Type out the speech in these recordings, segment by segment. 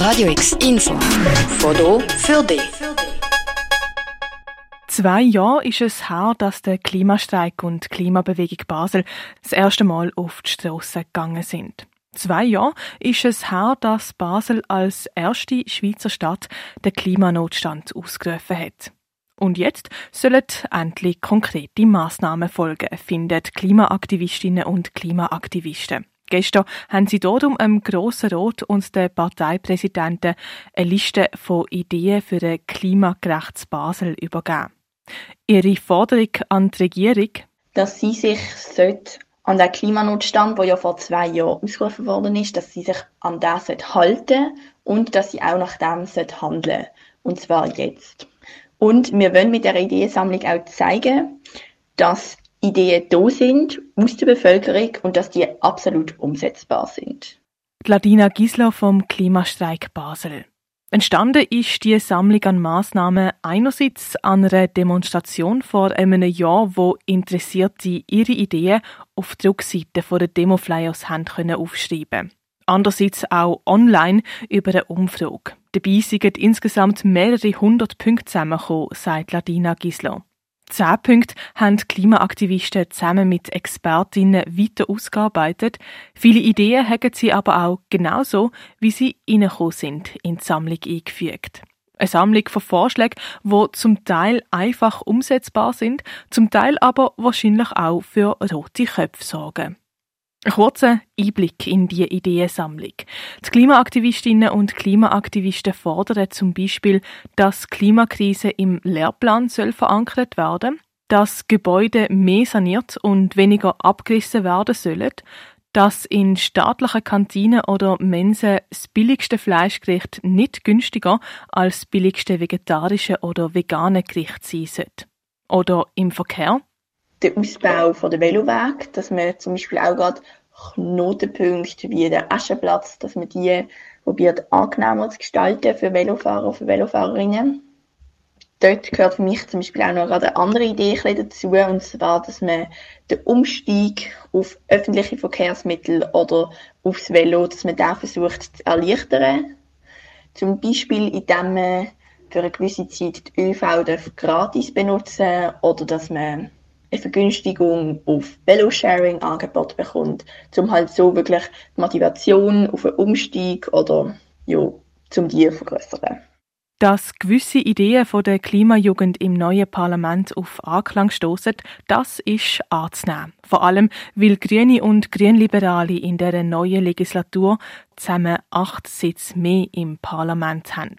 Radio X Info. Foto für dich. Zwei Jahre ist es her, dass der Klimastreik und die Klimabewegung Basel das erste Mal auf die Strasse gegangen sind. Zwei Jahre ist es her, dass Basel als erste Schweizer Stadt den Klimanotstand ausgerufen hat. Und jetzt sollen endlich konkrete Massnahmen folgen, finden Klimaaktivistinnen und Klimaaktivisten. Gestern haben sie dort um Grossen Rot und den Parteipräsidenten eine Liste von Ideen für ein klimagerechtes Basel übergeben. Ihre Forderung an die Regierung, dass sie sich an den Klimanotstand, der ja vor zwei Jahren ausgerufen worden ist, dass sie sich an das halten und dass sie auch nach dem handeln Und zwar jetzt. Und wir wollen mit der Ideensammlung auch zeigen, dass Ideen da sind aus der Bevölkerung und dass die absolut umsetzbar sind. Gladina Gisler vom Klimastreik Basel. Entstanden ist die Sammlung an Massnahmen einerseits an einer Demonstration vor einem Jahr, wo Interessierte ihre Ideen auf die Rückseite der Demoflyers haben können aufschreiben. Andererseits auch online über eine Umfrage. Dabei sind insgesamt mehrere hundert Punkte zusammengekommen, sagt Ladina Gisler. Zehn Punkte haben die Klimaaktivisten zusammen mit Expertinnen weiter ausgearbeitet. Viele Ideen haben sie aber auch genauso, wie sie reingekommen sind, in die Sammlung eingefügt. Eine Sammlung von Vorschlägen, die zum Teil einfach umsetzbar sind, zum Teil aber wahrscheinlich auch für rote Köpfe sorgen. Ein kurzer Einblick in die Ideensammlung. Die Klimaaktivistinnen und Klimaaktivisten fordern zum Beispiel, dass Klimakrise im Lehrplan soll verankert werden, dass Gebäude mehr saniert und weniger abgerissen werden sollen, dass in staatlichen Kantinen oder Mensen das billigste Fleischgericht nicht günstiger als das billigste vegetarische oder vegane Gericht sein sollte. Oder im Verkehr der Ausbau von der Veloweg, dass man zum Beispiel auch gerade Knotenpunkte wie den Aschenplatz, dass man die probiert angenehmer zu gestalten für Velofahrer, für Velofahrerinnen. Dort gehört für mich zum Beispiel auch noch gerade eine andere Idee dazu, und zwar, dass man den Umstieg auf öffentliche Verkehrsmittel oder aufs Velo, dass man den versucht zu erleichtern. Zum Beispiel, indem man für eine gewisse Zeit die ÖV gratis benutzen oder dass man eine Vergünstigung auf Velo-Sharing-Angebot bekommt, um halt so wirklich die Motivation auf einen Umstieg oder ja, zum die zu vergrößern. Dass gewisse Ideen von der Klimajugend im neuen Parlament auf Anklang stoßen, das ist anzunehmen. Vor allem, weil Grüne und Grünliberale in der neuen Legislatur zusammen acht Sitze mehr im Parlament haben.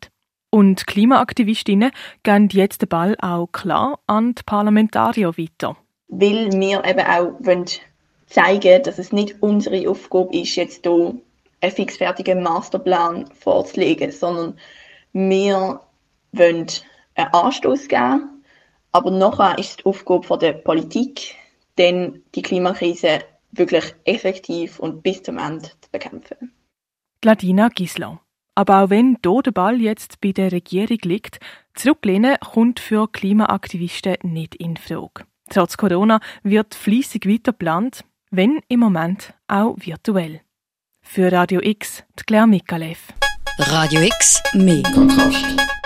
Und Klimaaktivistinnen gehen jetzt den Ball auch klar an die Parlamentarier weiter. Weil wir eben auch wollen zeigen dass es nicht unsere Aufgabe ist, jetzt hier einen fixfertigen Masterplan vorzulegen, sondern wir wollen einen Anstoß geben, aber nachher ist es die Aufgabe der Politik, denn die Klimakrise wirklich effektiv und bis zum Ende zu bekämpfen. Gladina Gisler. Aber auch wenn hier der Ball jetzt bei der Regierung liegt, zurücklehnen kommt für Klimaaktivisten nicht in Frage. Trotz Corona wird fließig weiter geplant, wenn im Moment auch virtuell. Für Radio X, die Claire Mikalev. Radio X, mehr Kontrast.